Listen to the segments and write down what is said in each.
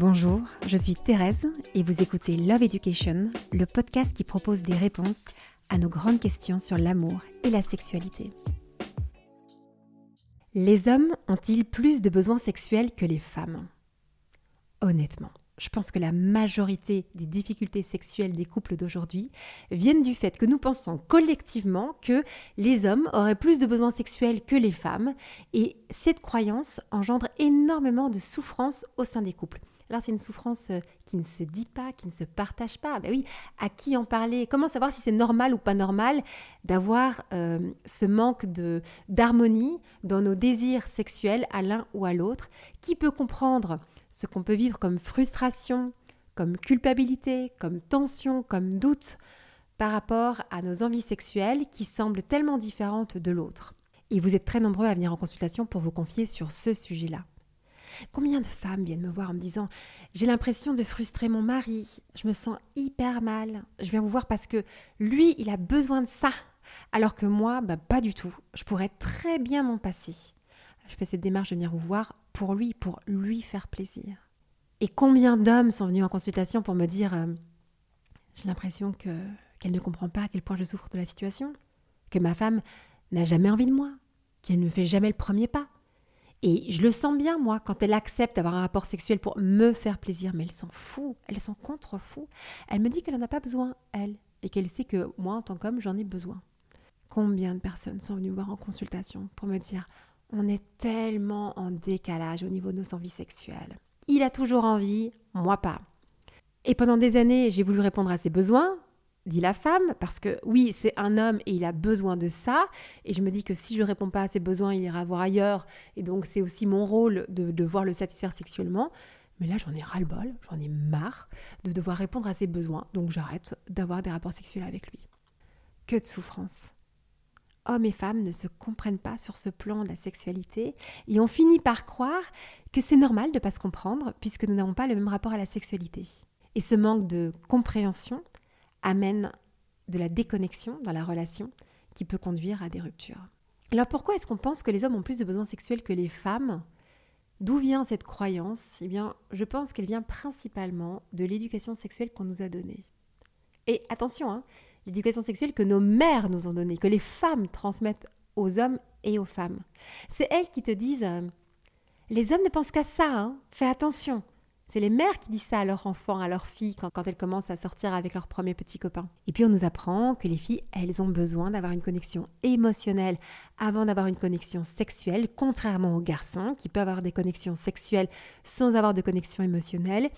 Bonjour, je suis Thérèse et vous écoutez Love Education, le podcast qui propose des réponses à nos grandes questions sur l'amour et la sexualité. Les hommes ont-ils plus de besoins sexuels que les femmes? Honnêtement, je pense que la majorité des difficultés sexuelles des couples d'aujourd'hui viennent du fait que nous pensons collectivement que les hommes auraient plus de besoins sexuels que les femmes et cette croyance engendre énormément de souffrance au sein des couples. Alors c'est une souffrance euh, qui ne se dit pas, qui ne se partage pas. Ben oui, à qui en parler? Comment savoir si c'est normal ou pas normal d'avoir euh, ce manque de d'harmonie dans nos désirs sexuels à l'un ou à l'autre? Qui peut comprendre ce qu'on peut vivre comme frustration, comme culpabilité, comme tension, comme doute par rapport à nos envies sexuelles qui semblent tellement différentes de l'autre? Et vous êtes très nombreux à venir en consultation pour vous confier sur ce sujet-là. Combien de femmes viennent me voir en me disant J'ai l'impression de frustrer mon mari, je me sens hyper mal, je viens vous voir parce que lui, il a besoin de ça, alors que moi, bah, pas du tout, je pourrais très bien m'en passer. Je fais cette démarche de venir vous voir pour lui, pour lui faire plaisir. Et combien d'hommes sont venus en consultation pour me dire euh, J'ai l'impression que qu'elle ne comprend pas à quel point je souffre de la situation, que ma femme n'a jamais envie de moi, qu'elle ne fait jamais le premier pas, et je le sens bien, moi, quand elle accepte d'avoir un rapport sexuel pour me faire plaisir, mais elles sont fous, elles sont contre fous. Elle me dit qu'elle n'en a pas besoin, elle, et qu'elle sait que moi, en tant qu'homme, j'en ai besoin. Combien de personnes sont venues voir en consultation pour me dire on est tellement en décalage au niveau de nos envies sexuelles. Il a toujours envie, moi pas. Et pendant des années, j'ai voulu répondre à ses besoins, dit la femme, parce que oui, c'est un homme et il a besoin de ça. Et je me dis que si je réponds pas à ses besoins, il ira voir ailleurs. Et donc, c'est aussi mon rôle de devoir le satisfaire sexuellement. Mais là, j'en ai ras-le-bol, j'en ai marre de devoir répondre à ses besoins. Donc, j'arrête d'avoir des rapports sexuels avec lui. Que de souffrance. Hommes et femmes ne se comprennent pas sur ce plan de la sexualité et on finit par croire que c'est normal de ne pas se comprendre puisque nous n'avons pas le même rapport à la sexualité. Et ce manque de compréhension amène de la déconnexion dans la relation qui peut conduire à des ruptures. Alors pourquoi est-ce qu'on pense que les hommes ont plus de besoins sexuels que les femmes? D'où vient cette croyance? Eh bien, je pense qu'elle vient principalement de l'éducation sexuelle qu'on nous a donnée. Et attention, hein, l'éducation sexuelle que nos mères nous ont donnée, que les femmes transmettent aux hommes et aux femmes. C'est elles qui te disent euh, les hommes ne pensent qu'à ça, hein, fais attention. C'est les mères qui disent ça à leurs enfants, à leurs filles, quand, elles commencent à sortir avec leurs premiers petits copains. Et puis on nous apprend que les filles, elles ont besoin d'avoir une connexion émotionnelle avant d'avoir une connexion sexuelle, contrairement aux garçons qui peuvent avoir des connexions sexuelles sans avoir de connexion émotionnelle.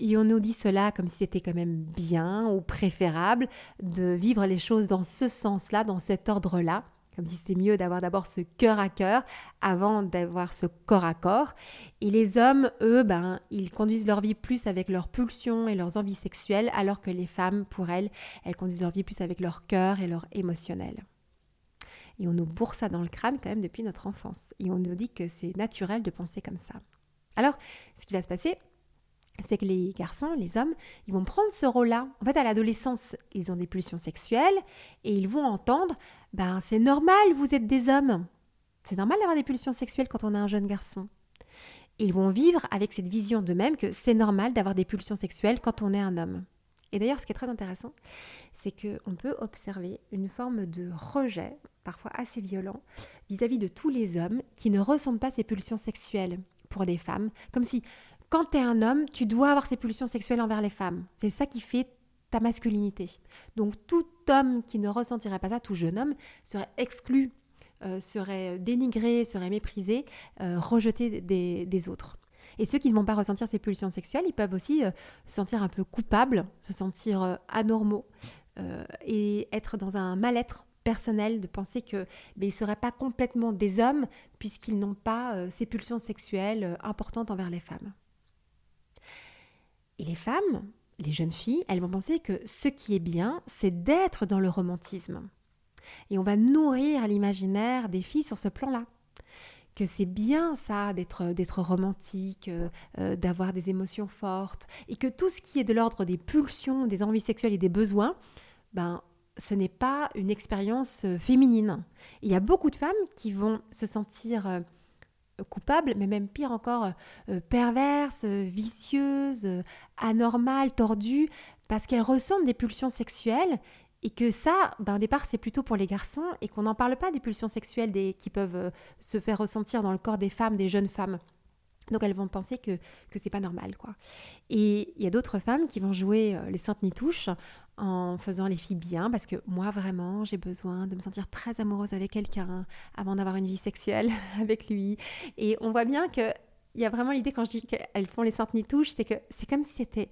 Et on nous dit cela comme si c'était quand même bien ou préférable de vivre les choses dans ce sens-là, dans cet ordre-là comme si c'était mieux d'avoir d'abord ce cœur à cœur avant d'avoir ce corps à corps. Et les hommes, eux, ben, ils conduisent leur vie plus avec leurs pulsions et leurs envies sexuelles, alors que les femmes, pour elles, elles conduisent leur vie plus avec leur cœur et leur émotionnel. Et on nous bourre ça dans le crâne quand même depuis notre enfance. Et on nous dit que c'est naturel de penser comme ça. Alors, ce qui va se passer, c'est que les garçons, les hommes, ils vont prendre ce rôle-là. En fait, à l'adolescence, ils ont des pulsions sexuelles et ils vont entendre ben c'est normal, vous êtes des hommes. C'est normal d'avoir des pulsions sexuelles quand on est un jeune garçon. Ils vont vivre avec cette vision d'eux-mêmes que c'est normal d'avoir des pulsions sexuelles quand on est un homme. Et d'ailleurs, ce qui est très intéressant, c'est qu'on peut observer une forme de rejet, parfois assez violent, vis-à-vis de tous les hommes qui ne ressentent pas ces pulsions sexuelles pour des femmes, comme si quand tu es un homme, tu dois avoir ces pulsions sexuelles envers les femmes. C'est ça qui fait ta masculinité. Donc tout homme qui ne ressentirait pas ça, tout jeune homme, serait exclu, euh, serait dénigré, serait méprisé, euh, rejeté des, autres. Et ceux qui ne vont pas ressentir ces pulsions sexuelles, ils peuvent aussi euh, se sentir un peu coupables, se sentir anormaux et être dans un mal-être personnel de penser que ben, ils ne seraient pas complètement des hommes puisqu'ils n'ont pas ces pulsions sexuelles importantes envers les femmes. Et les femmes, les jeunes filles, elles vont penser que ce qui est bien, c'est d'être dans le romantisme. Et on va nourrir l'imaginaire des filles sur ce plan-là. Que c'est bien ça d'être, d'être romantique, euh, euh, d'avoir des émotions fortes, et que tout ce qui est de l'ordre des pulsions, des envies sexuelles et des besoins, ben, ce n'est pas une expérience euh, féminine. Il y a beaucoup de femmes qui vont se sentir coupable, mais même pire encore, perverse, vicieuse, anormale, tordue, parce qu'elle ressentent des pulsions sexuelles et que ça, ben, au départ, c'est plutôt pour les garçons et qu'on n'en parle pas des pulsions sexuelles qui peuvent euh, se faire ressentir dans le corps des femmes, des jeunes femmes. Donc elles vont penser que, que c'est pas normal. quoi. Et il y a d'autres femmes qui vont jouer euh, les saintes nitouches en faisant les filles bien, parce que moi vraiment j'ai besoin de me sentir très amoureuse avec quelqu'un avant d'avoir une vie sexuelle avec lui. Et on voit bien que il y a vraiment l'idée quand je dis qu'elles font les saintes nitouches, c'est que c'est comme si c'était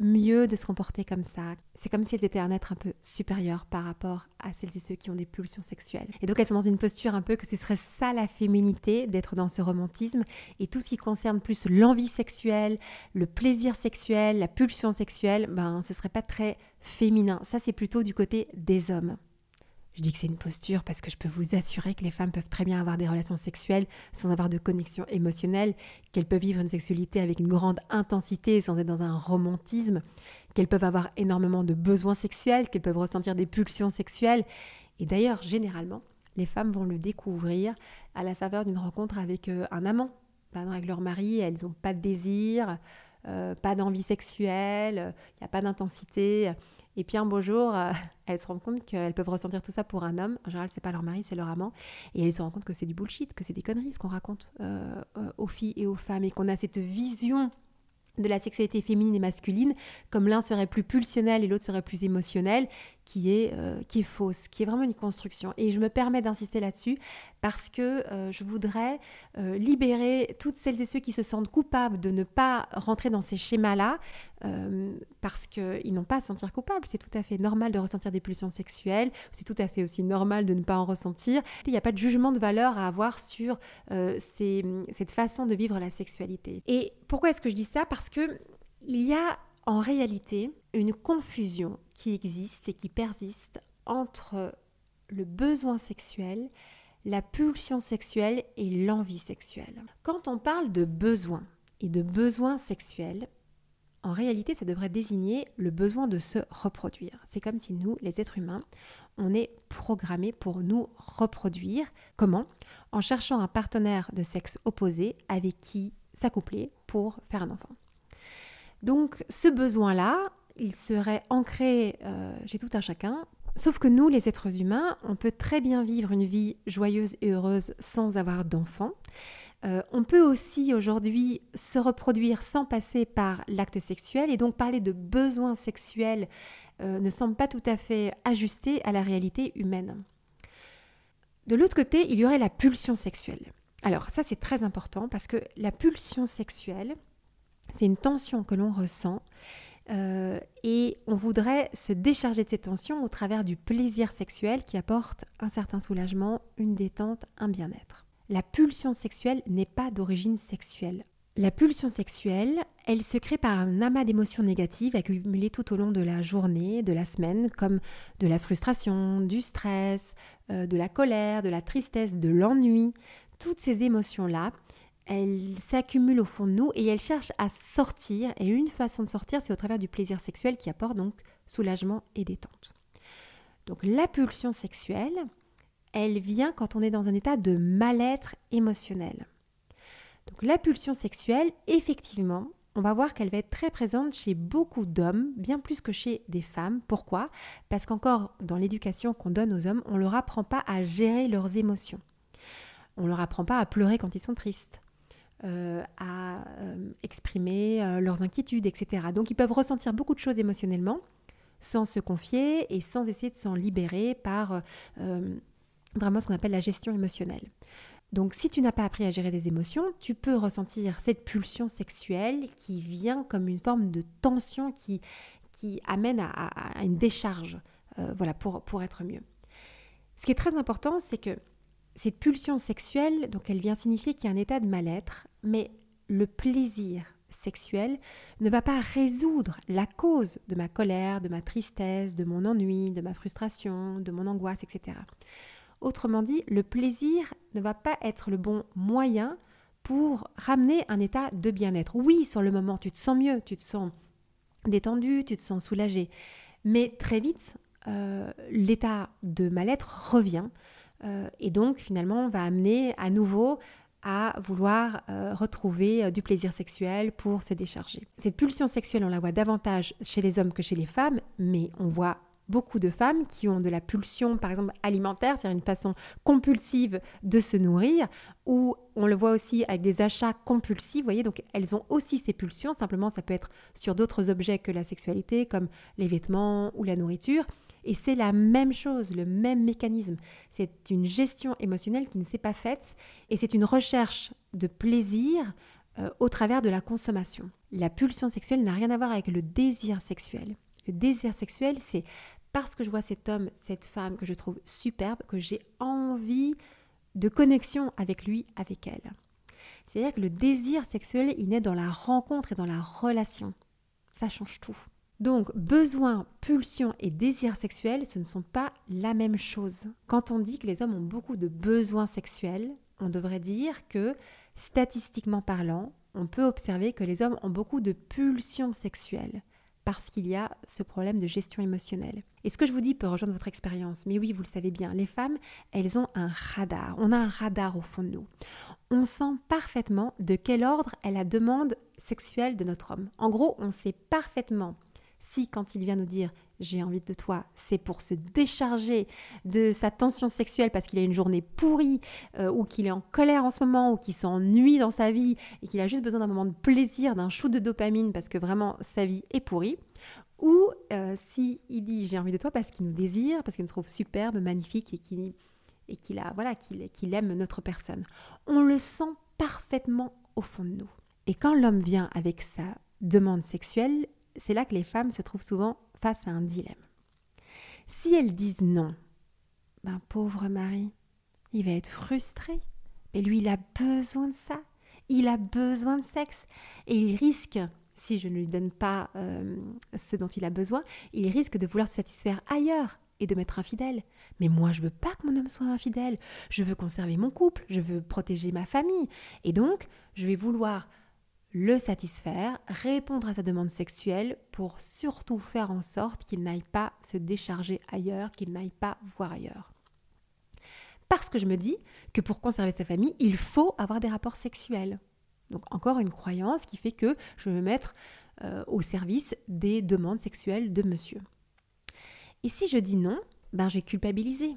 mieux de se comporter comme ça. C'est comme si elles étaient un être un peu supérieur par rapport à celles et ceux qui ont des pulsions sexuelles. Et donc elles sont dans une posture un peu que ce serait ça la féminité, d'être dans ce romantisme. Et tout ce qui concerne plus l'envie sexuelle, le plaisir sexuel, la pulsion sexuelle, ben ce serait pas très féminin. Ça c'est plutôt du côté des hommes. Je dis que c'est une posture parce que je peux vous assurer que les femmes peuvent très bien avoir des relations sexuelles sans avoir de connexion émotionnelle, qu'elles peuvent vivre une sexualité avec une grande intensité sans être dans un romantisme, qu'elles peuvent avoir énormément de besoins sexuels, qu'elles peuvent ressentir des pulsions sexuelles. Et d'ailleurs, généralement, les femmes vont le découvrir à la faveur d'une rencontre avec euh, un amant. Avec leur mari, elles n'ont pas de désir, euh, pas d'envie sexuelle, il n'y a pas d'intensité. Et puis un beau jour, euh, elles se rendent compte qu'elles peuvent ressentir tout ça pour un homme. En général, c'est pas leur mari, c'est leur amant. Et elles se rendent compte que c'est du bullshit, que c'est des conneries ce qu'on raconte euh, euh, aux filles et aux femmes, et qu'on a cette vision de la sexualité féminine et masculine, comme l'un serait plus pulsionnel et l'autre serait plus émotionnel, qui est, euh, qui est fausse, qui est vraiment une construction. Et je me permets d'insister là-dessus parce que euh, je voudrais euh, libérer toutes celles et ceux qui se sentent coupables de ne pas rentrer dans ces schémas-là, parce qu'ils n'ont pas à se sentir coupables. C'est tout à fait normal de ressentir des pulsions sexuelles, c'est tout à fait aussi normal de ne pas en ressentir. Il n'y a pas de jugement de valeur à avoir sur cette façon de vivre la sexualité. Et pourquoi est-ce que je dis ça? Parce que il y a en réalité une confusion qui existe et qui persiste entre le besoin sexuel, la pulsion sexuelle et l'envie sexuelle. Quand on parle de besoin et de besoin sexuel, en réalité, ça devrait désigner le besoin de se reproduire. C'est comme si nous, les êtres humains, on est programmés pour nous reproduire. Comment? En cherchant un partenaire de sexe opposé avec qui s'accoupler pour faire un enfant. Donc ce besoin-là, il serait ancré euh, chez tout un chacun. Sauf que nous, les êtres humains, on peut très bien vivre une vie joyeuse et heureuse sans avoir d'enfants. Euh, on peut aussi aujourd'hui se reproduire sans passer par l'acte sexuel et donc parler de besoins sexuels euh, ne semble pas tout à fait ajusté à la réalité humaine. De l'autre côté, il y aurait la pulsion sexuelle. Alors ça c'est très important parce que la pulsion sexuelle, c'est une tension que l'on ressent euh, et on voudrait se décharger de cette tension au travers du plaisir sexuel qui apporte un certain soulagement, une détente, un bien-être. La pulsion sexuelle n'est pas d'origine sexuelle. La pulsion sexuelle, elle se crée par un amas d'émotions négatives accumulées tout au long de la journée, de la semaine, comme de la frustration, du stress, euh, de la colère, de la tristesse, de l'ennui. Toutes ces émotions-là, elle s'accumule au fond de nous et elle cherche à sortir. Et une façon de sortir, c'est au travers du plaisir sexuel qui apporte donc soulagement et détente. Donc la pulsion sexuelle, elle vient quand on est dans un état de mal-être émotionnel. Donc la pulsion sexuelle, effectivement, on va voir qu'elle va être très présente chez beaucoup d'hommes, bien plus que chez des femmes. Pourquoi? Parce qu'encore dans l'éducation qu'on donne aux hommes, on ne leur apprend pas à gérer leurs émotions. On ne leur apprend pas à pleurer quand ils sont tristes. Euh, à euh, exprimer euh, leurs inquiétudes, etc. Donc ils peuvent ressentir beaucoup de choses émotionnellement sans se confier et sans essayer de s'en libérer par vraiment ce qu'on appelle la gestion émotionnelle. Donc si tu n'as pas appris à gérer des émotions, tu peux ressentir cette pulsion sexuelle qui vient comme une forme de tension qui, amène à, une décharge voilà, pour, pour être mieux. Ce qui est très important, c'est que cette pulsion sexuelle, donc elle vient signifier qu'il y a un état de mal-être, mais le plaisir sexuel ne va pas résoudre la cause de ma colère, de ma tristesse, de mon ennui, de ma frustration, de mon angoisse, etc. Autrement dit, le plaisir ne va pas être le bon moyen pour ramener un état de bien-être. Oui, sur le moment, tu te sens mieux, tu te sens détendu, tu te sens soulagé, mais très vite, euh, l'état de mal-être revient et donc finalement on va amener à nouveau à vouloir euh, retrouver euh, du plaisir sexuel pour se décharger. Cette pulsion sexuelle, on la voit davantage chez les hommes que chez les femmes, mais on voit beaucoup de femmes qui ont de la pulsion, par exemple alimentaire, c'est-à-dire une façon compulsive de se nourrir, ou on le voit aussi avec des achats compulsifs, vous voyez, donc elles ont aussi ces pulsions, simplement ça peut être sur d'autres objets que la sexualité, comme les vêtements ou la nourriture. Et c'est la même chose, le même mécanisme. C'est une gestion émotionnelle qui ne s'est pas faite et c'est une recherche de plaisir euh, au travers de la consommation. La pulsion sexuelle n'a rien à voir avec le désir sexuel. Le désir sexuel, c'est parce que je vois cet homme, cette femme que je trouve superbe, que j'ai envie de connexion avec lui, avec elle. C'est-à-dire que le désir sexuel, il naît dans la rencontre et dans la relation. Ça change tout. Donc, besoin, pulsion et désir sexuel, ce ne sont pas la même chose. Quand on dit que les hommes ont beaucoup de besoins sexuels, on devrait dire que, statistiquement parlant, on peut observer que les hommes ont beaucoup de pulsions sexuelles parce qu'il y a ce problème de gestion émotionnelle. Et ce que je vous dis peut rejoindre votre expérience, mais oui, vous le savez bien, les femmes, elles ont un radar. On a un radar au fond de nous. On sent parfaitement de quel ordre est la demande sexuelle de notre homme. En gros, on sait parfaitement si quand il vient nous dire j'ai envie de toi, c'est pour se décharger de sa tension sexuelle parce qu'il a une journée pourrie euh, ou qu'il est en colère en ce moment ou qu'il s'ennuie dans sa vie et qu'il a juste besoin d'un moment de plaisir, d'un shoot de dopamine parce que vraiment sa vie est pourrie. Ou euh, si il dit j'ai envie de toi parce qu'il nous désire, parce qu'il nous trouve superbe, magnifique et qu'il et qu'il a voilà qu'il aime notre personne. On le sent parfaitement au fond de nous. Et quand l'homme vient avec sa demande sexuelle, c'est là que les femmes se trouvent souvent face à un dilemme. Si elles disent non, ben pauvre mari, il va être frustré. Mais lui, il a besoin de ça. Il a besoin de sexe. Et il risque, si je ne lui donne pas euh, ce dont il a besoin, il risque de vouloir se satisfaire ailleurs et de m'être infidèle. Mais moi, je veux pas que mon homme soit infidèle. Je veux conserver mon couple. Je veux protéger ma famille. Et donc, je vais vouloir le satisfaire, répondre à sa demande sexuelle pour surtout faire en sorte qu'il n'aille pas se décharger ailleurs, qu'il n'aille pas voir ailleurs. Parce que je me dis que pour conserver sa famille, il faut avoir des rapports sexuels. Donc encore une croyance qui fait que je vais me mettre euh, au service des demandes sexuelles de monsieur. Et si je dis non, ben je vais culpabiliser,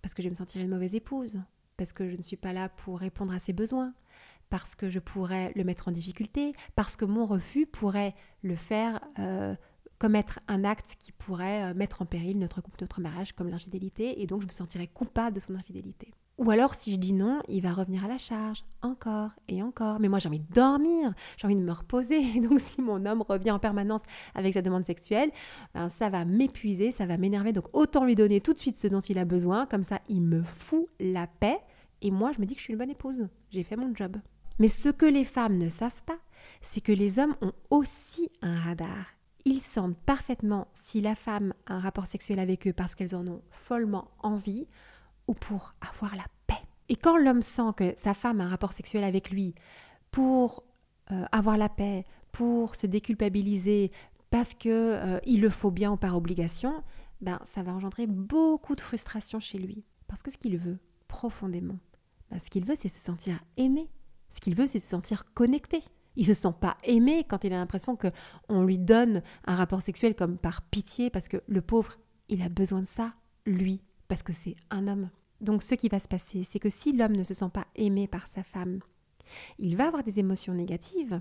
parce que je vais me sentir une mauvaise épouse, parce que je ne suis pas là pour répondre à ses besoins, parce que je pourrais le mettre en difficulté, parce que mon refus pourrait le faire euh, commettre un acte qui pourrait euh, mettre en péril notre couple, notre mariage, comme l'infidélité, et donc je me sentirais coupable de son infidélité. Ou alors, si je dis non, il va revenir à la charge, encore et encore. Mais moi, j'ai envie de dormir, j'ai envie de me reposer. Et donc, si mon homme revient en permanence avec sa demande sexuelle, ben, ça va m'épuiser, ça va m'énerver. Donc, autant lui donner tout de suite ce dont il a besoin. Comme ça, il me fout la paix. Et moi, je me dis que je suis une bonne épouse. J'ai fait mon job. Mais ce que les femmes ne savent pas, c'est que les hommes ont aussi un radar. Ils sentent parfaitement si la femme a un rapport sexuel avec eux parce qu'elles en ont follement envie ou pour avoir la paix. Et quand l'homme sent que sa femme a un rapport sexuel avec lui pour euh, avoir la paix, pour se déculpabiliser, parce que euh, il le faut bien ou par obligation, ben ça va engendrer beaucoup de frustration chez lui. Parce que ce qu'il veut profondément, ben, ce qu'il veut, c'est se sentir aimé, ce qu'il veut, c'est se sentir connecté. Il se sent pas aimé quand il a l'impression que on lui donne un rapport sexuel comme par pitié parce que le pauvre, il a besoin de ça, lui, parce que c'est un homme. Donc ce qui va se passer, c'est que si l'homme ne se sent pas aimé par sa femme, il va avoir des émotions négatives.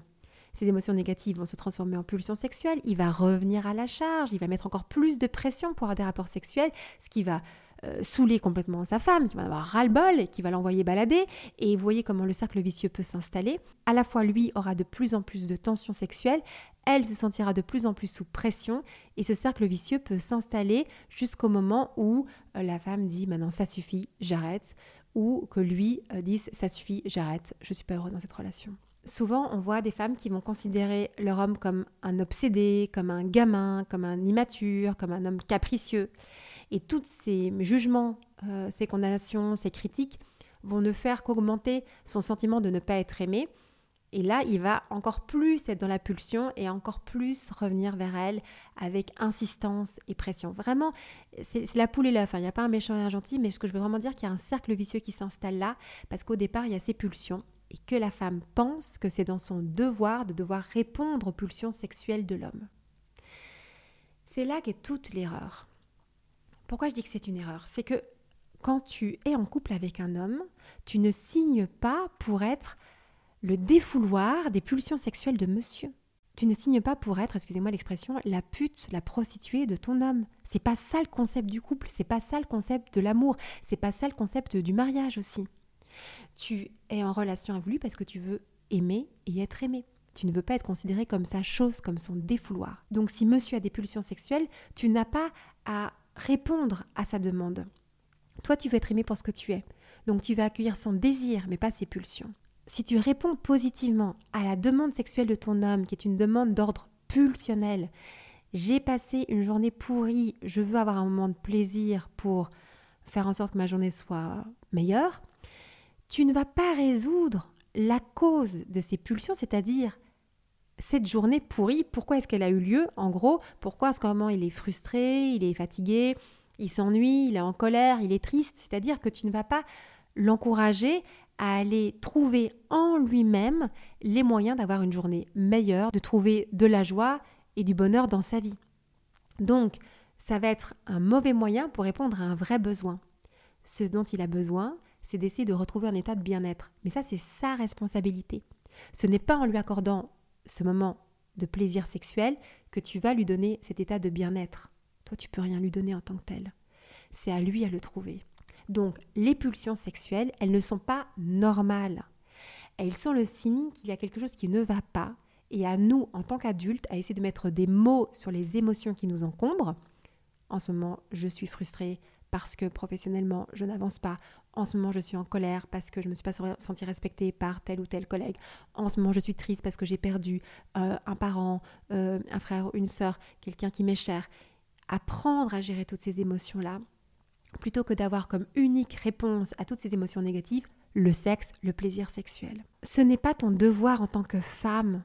Ces émotions négatives vont se transformer en pulsions sexuelles, il va revenir à la charge, il va mettre encore plus de pression pour avoir des rapports sexuels, ce qui va euh, saouler complètement sa femme, qui va avoir ras-le-bol et qui va l'envoyer balader. Et vous voyez comment le cercle vicieux peut s'installer. À la fois, lui aura de plus en plus de tensions sexuelles, elle se sentira de plus en plus sous pression et ce cercle vicieux peut s'installer jusqu'au moment où euh, la femme dit maintenant ça suffit, j'arrête, ou que lui euh, dise ça suffit, j'arrête, je suis pas heureux dans cette relation. Souvent, on voit des femmes qui vont considérer leur homme comme un obsédé, comme un gamin, comme un immature, comme un homme capricieux. Et tous ces jugements, euh, ces condamnations, ces critiques vont ne faire qu'augmenter son sentiment de ne pas être aimé Et là, il va encore plus être dans la pulsion et encore plus revenir vers elle avec insistance et pression. Vraiment, c'est la poule et l'œuf. Hein. Il n'y a pas un méchant et un gentil, mais ce que je veux vraiment dire, qu'il y a un cercle vicieux qui s'installe là, parce qu'au départ, il y a ces pulsions et que la femme pense que c'est dans son devoir de devoir répondre aux pulsions sexuelles de l'homme. C'est là qu'est toute l'erreur. Pourquoi je dis que c'est une erreur? C'est que quand tu es en couple avec un homme, tu ne signes pas pour être le défouloir des pulsions sexuelles de monsieur. Tu ne signes pas pour être, excusez-moi l'expression, la pute, la prostituée de ton homme. C'est pas ça le concept du couple, c'est pas ça le concept de l'amour, c'est pas ça le concept du mariage aussi. Tu es en relation avec lui parce que tu veux aimer et être aimé. Tu ne veux pas être considéré comme sa chose, comme son défouloir. Donc si monsieur a des pulsions sexuelles, tu n'as pas à répondre à sa demande. Toi, tu veux être aimé pour ce que tu es. Donc tu vas accueillir son désir, mais pas ses pulsions si tu réponds positivement à la demande sexuelle de ton homme, qui est une demande d'ordre pulsionnel, j'ai passé une journée pourrie, je veux avoir un moment de plaisir pour faire en sorte que ma journée soit meilleure, tu ne vas pas résoudre la cause de ces pulsions, c'est-à-dire cette journée pourrie, pourquoi est-ce qu'elle a eu lieu En gros, pourquoi est-ce moment il est frustré, il est fatigué, il s'ennuie, il est en colère, il est triste, c'est-à-dire que tu ne vas pas l'encourager à aller trouver en lui-même les moyens d'avoir une journée meilleure, de trouver de la joie et du bonheur dans sa vie. Donc, ça va être un mauvais moyen pour répondre à un vrai besoin. Ce dont il a besoin, c'est d'essayer de retrouver un état de bien-être. Mais ça, c'est sa responsabilité. Ce n'est pas en lui accordant ce moment de plaisir sexuel que tu vas lui donner cet état de bien-être. Toi, tu peux rien lui donner en tant que tel. C'est à lui à le trouver. Donc les pulsions sexuelles, elles ne sont pas normales. Elles sont le signe qu'il y a quelque chose qui ne va pas et à nous, en tant qu'adultes, à essayer de mettre des mots sur les émotions qui nous encombrent. En ce moment, je suis frustrée parce que professionnellement, je n'avance pas. En ce moment, je suis en colère parce que je ne me suis pas sentie respectée par tel ou tel collègue. En ce moment, je suis triste parce que j'ai perdu euh, un parent, euh, un frère, une sœur, quelqu'un qui m'est cher. Apprendre à gérer toutes ces émotions-là, plutôt que d'avoir comme unique réponse à toutes ces émotions négatives le sexe, le plaisir sexuel. Ce n'est pas ton devoir en tant que femme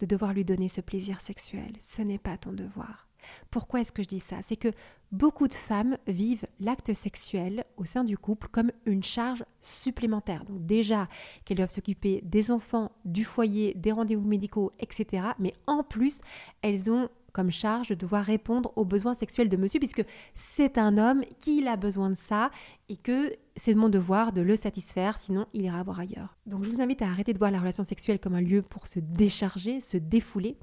de devoir lui donner ce plaisir sexuel. Ce n'est pas ton devoir. Pourquoi est-ce que je dis ça? C'est que beaucoup de femmes vivent l'acte sexuel au sein du couple comme une charge supplémentaire. Donc déjà qu'elles doivent s'occuper des enfants, du foyer, des rendez-vous médicaux, etc. Mais en plus, elles ont comme charge de devoir répondre aux besoins sexuels de monsieur, puisque c'est un homme qui a besoin de ça et que c'est mon devoir de le satisfaire, sinon il ira voir ailleurs. Donc je vous invite à arrêter de voir la relation sexuelle comme un lieu pour se décharger, se défouler.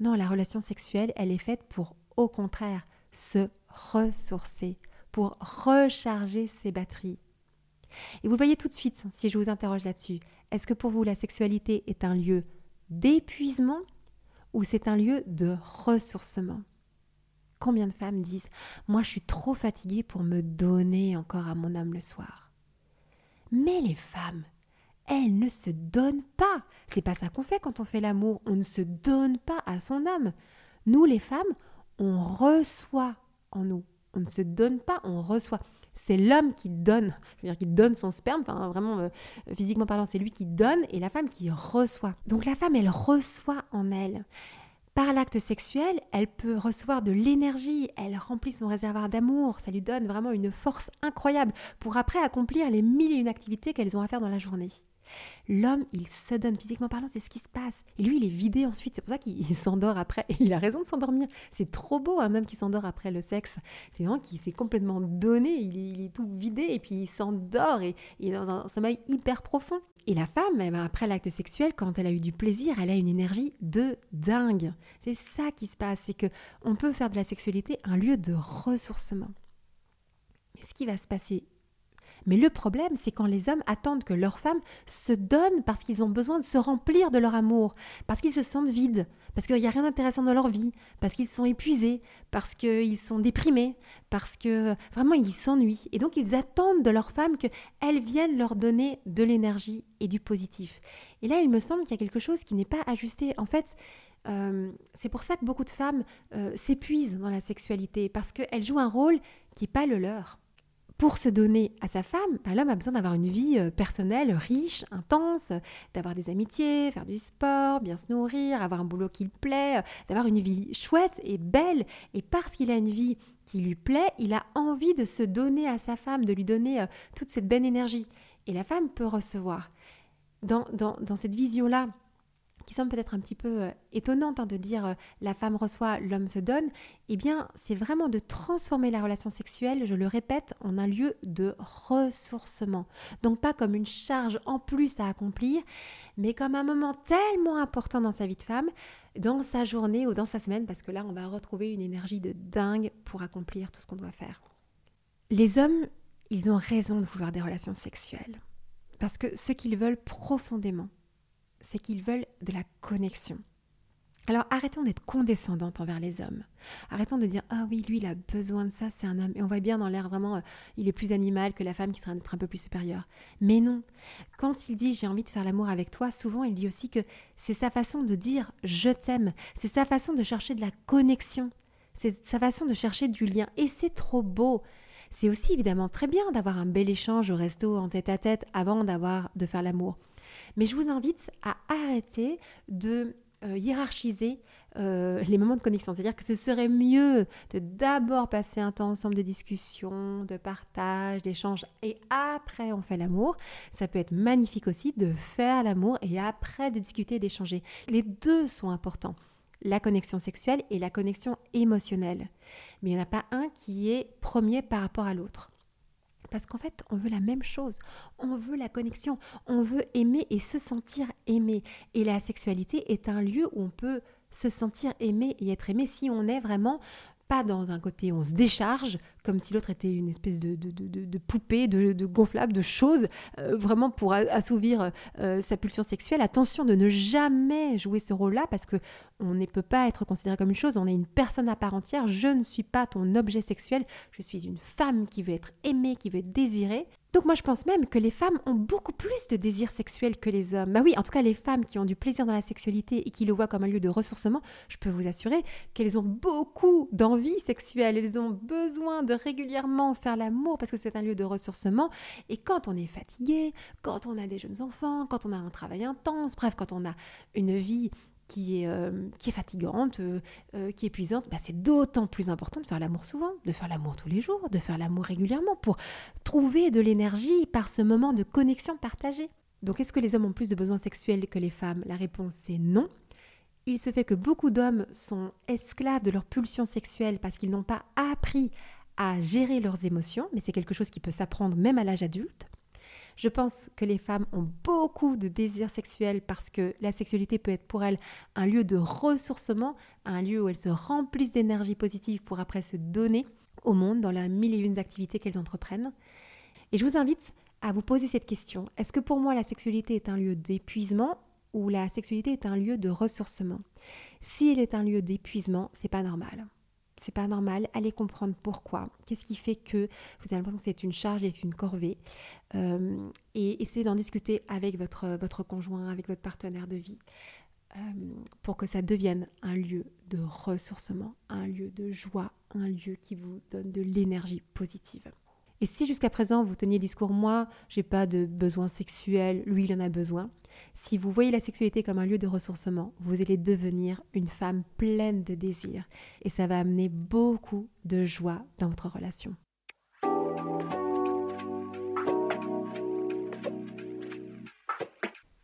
Non, la relation sexuelle, elle est faite pour, au contraire, se ressourcer, pour recharger ses batteries. Et vous le voyez tout de suite, si je vous interroge là-dessus, est-ce que pour vous la sexualité est un lieu d'épuisement où c'est un lieu de ressourcement? Combien de femmes disent Moi, je suis trop fatiguée pour me donner encore à mon homme le soir Mais les femmes, elles ne se donnent pas. C'est pas ça qu'on fait quand on fait l'amour. On ne se donne pas à son homme. Nous, les femmes, on reçoit en nous. On ne se donne pas, on reçoit c'est l'homme qui donne, je veux dire qui donne son sperme, enfin vraiment euh, physiquement parlant, c'est lui qui donne et la femme qui reçoit. Donc la femme, elle reçoit en elle. Par l'acte sexuel, elle peut recevoir de l'énergie, elle remplit son réservoir d'amour, ça lui donne vraiment une force incroyable pour après accomplir les mille et une activités qu'elles ont à faire dans la journée. L'homme, il se donne physiquement parlant, c'est ce qui se passe. Et lui, il est vidé ensuite. C'est pour ça qu'il s'endort après. Et il a raison de s'endormir. C'est trop beau, un homme qui s'endort après le sexe. C'est vraiment qu'il s'est complètement donné. Il est, tout vidé et puis il s'endort et il est dans un sommeil hyper profond. Et la femme, eh ben, après l'acte sexuel, quand elle a eu du plaisir, elle a une énergie de dingue. C'est ça qui se passe. C'est que on peut faire de la sexualité un lieu de ressourcement. Mais ce qui va se passer mais le problème, c'est quand les hommes attendent que leurs femmes se donnent parce qu'ils ont besoin de se remplir de leur amour, parce qu'ils se sentent vides, parce qu'il n'y a rien d'intéressant dans leur vie, parce qu'ils sont épuisés, parce qu'ils sont déprimés, parce que vraiment ils s'ennuient. Et donc ils attendent de leurs femmes qu'elles viennent leur donner de l'énergie et du positif. Et là, il me semble qu'il y a quelque chose qui n'est pas ajusté. En fait, euh, c'est pour ça que beaucoup de femmes euh, s'épuisent dans la sexualité, parce qu'elles jouent un rôle qui n'est pas le leur pour se donner à sa femme, ben, l'homme a besoin d'avoir une vie euh, personnelle riche, intense, d'avoir des amitiés, faire du sport, bien se nourrir, avoir un boulot qui lui plaît, euh, d'avoir une vie chouette et belle. Et parce qu'il a une vie qui lui plaît, il a envie de se donner à sa femme, de lui donner euh, toute cette belle énergie. Et la femme peut recevoir. Dans, dans, dans cette vision-là, qui semble peut-être un petit peu euh, étonnante hein, de dire euh, la femme reçoit, l'homme se donne, eh bien c'est vraiment de transformer la relation sexuelle, je le répète, en un lieu de ressourcement. Donc pas comme une charge en plus à accomplir, mais comme un moment tellement important dans sa vie de femme, dans sa journée ou dans sa semaine, parce que là on va retrouver une énergie de dingue pour accomplir tout ce qu'on doit faire. Les hommes, ils ont raison de vouloir des relations sexuelles, parce que ce qu'ils veulent profondément, c'est qu'ils veulent de la connexion. Alors arrêtons d'être condescendantes envers les hommes. Arrêtons de dire ah oui lui il a besoin de ça c'est un homme et on voit bien dans l'air vraiment euh, il est plus animal que la femme qui serait être un peu plus supérieure. Mais non. Quand il dit j'ai envie de faire l'amour avec toi, souvent il dit aussi que c'est sa façon de dire je t'aime, c'est sa façon de chercher de la connexion, c'est sa façon de chercher du lien et c'est trop beau. C'est aussi évidemment très bien d'avoir un bel échange au resto en tête à tête avant d'avoir de faire l'amour. Mais je vous invite à arrêter de euh, hiérarchiser euh, les moments de connexion. C'est-à-dire que ce serait mieux de d'abord passer un temps ensemble de discussion, de partage, d'échange, et après on fait l'amour. Ça peut être magnifique aussi de faire l'amour et après de discuter, d'échanger. Les deux sont importants la connexion sexuelle et la connexion émotionnelle. Mais il n'y en a pas un qui est premier par rapport à l'autre. Parce qu'en fait, on veut la même chose. On veut la connexion. On veut aimer et se sentir aimé. Et la sexualité est un lieu où on peut se sentir aimé et être aimé si on est vraiment pas dans un côté on se décharge, comme si l'autre était une espèce de, de, poupée, de, gonflable, de chose, euh, vraiment pour assouvir euh, sa pulsion sexuelle. Attention de ne jamais jouer ce rôle-là, parce que on ne peut pas être considéré comme une chose, on est une personne à part entière. Je ne suis pas ton objet sexuel, je suis une femme qui veut être aimée, qui veut être désirée. Donc moi je pense même que les femmes ont beaucoup plus de désir sexuel que les hommes. Bah oui, en tout cas les femmes qui ont du plaisir dans la sexualité et qui le voient comme un lieu de ressourcement, je peux vous assurer qu'elles ont beaucoup d'envie sexuelle, elles ont besoin de régulièrement faire l'amour parce que c'est un lieu de ressourcement. Et quand on est fatigué, quand on a des jeunes enfants, quand on a un travail intense, bref, quand on a une vie qui est, euh, qui est fatigante, euh, euh, qui est épuisante, bah, c'est d'autant plus important de faire l'amour souvent, de faire l'amour tous les jours, de faire l'amour régulièrement pour trouver de l'énergie par ce moment de connexion partagée. Donc est-ce que les hommes ont plus de besoins sexuels que les femmes? La réponse est non. Il se fait que beaucoup d'hommes sont esclaves de leur pulsion sexuelle parce qu'ils n'ont pas appris à gérer leurs émotions, mais c'est quelque chose qui peut s'apprendre même à l'âge adulte. Je pense que les femmes ont beaucoup de désirs sexuels parce que la sexualité peut être pour elles un lieu de ressourcement, un lieu où elles se remplissent d'énergie positive pour après se donner au monde dans la mille et une activités qu'elles entreprennent. Et je vous invite à vous poser cette question. Est-ce que pour moi la sexualité est un lieu d'épuisement ou la sexualité est un lieu de ressourcement? Si elle est un lieu d'épuisement, c'est pas normal c'est pas normal. Allez comprendre pourquoi. Qu'est-ce qui fait que vous avez l'impression que c'est une charge et une corvée. Euh, et essayez d'en discuter avec votre, votre conjoint, avec votre partenaire de vie, euh, pour que ça devienne un lieu de ressourcement, un lieu de joie, un lieu qui vous donne de l'énergie positive. Et si jusqu'à présent vous teniez le discours moi, j'ai pas de besoin sexuel, lui il en a besoin, si vous voyez la sexualité comme un lieu de ressourcement, vous allez devenir une femme pleine de désir et ça va amener beaucoup de joie dans votre relation.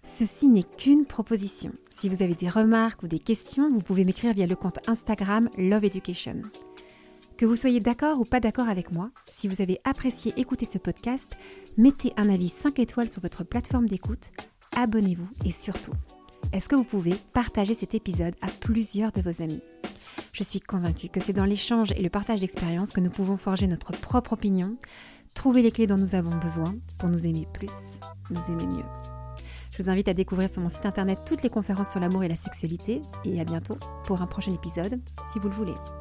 Ceci n'est qu'une proposition. Si vous avez des remarques ou des questions, vous pouvez m'écrire via le compte Instagram Love Education. Que vous soyez d'accord ou pas d'accord avec moi, si vous avez apprécié écouter ce podcast, mettez un avis 5 étoiles sur votre plateforme d'écoute abonnez-vous et surtout, est-ce que vous pouvez partager cet épisode à plusieurs de vos amis? Je suis convaincue que c'est dans l'échange et le partage d'expériences que nous pouvons forger notre propre opinion, trouver les clés dont nous avons besoin pour nous aimer plus, nous aimer mieux. Je vous invite à découvrir sur mon site internet toutes les conférences sur l'amour et la sexualité et à bientôt pour un prochain épisode si vous le voulez.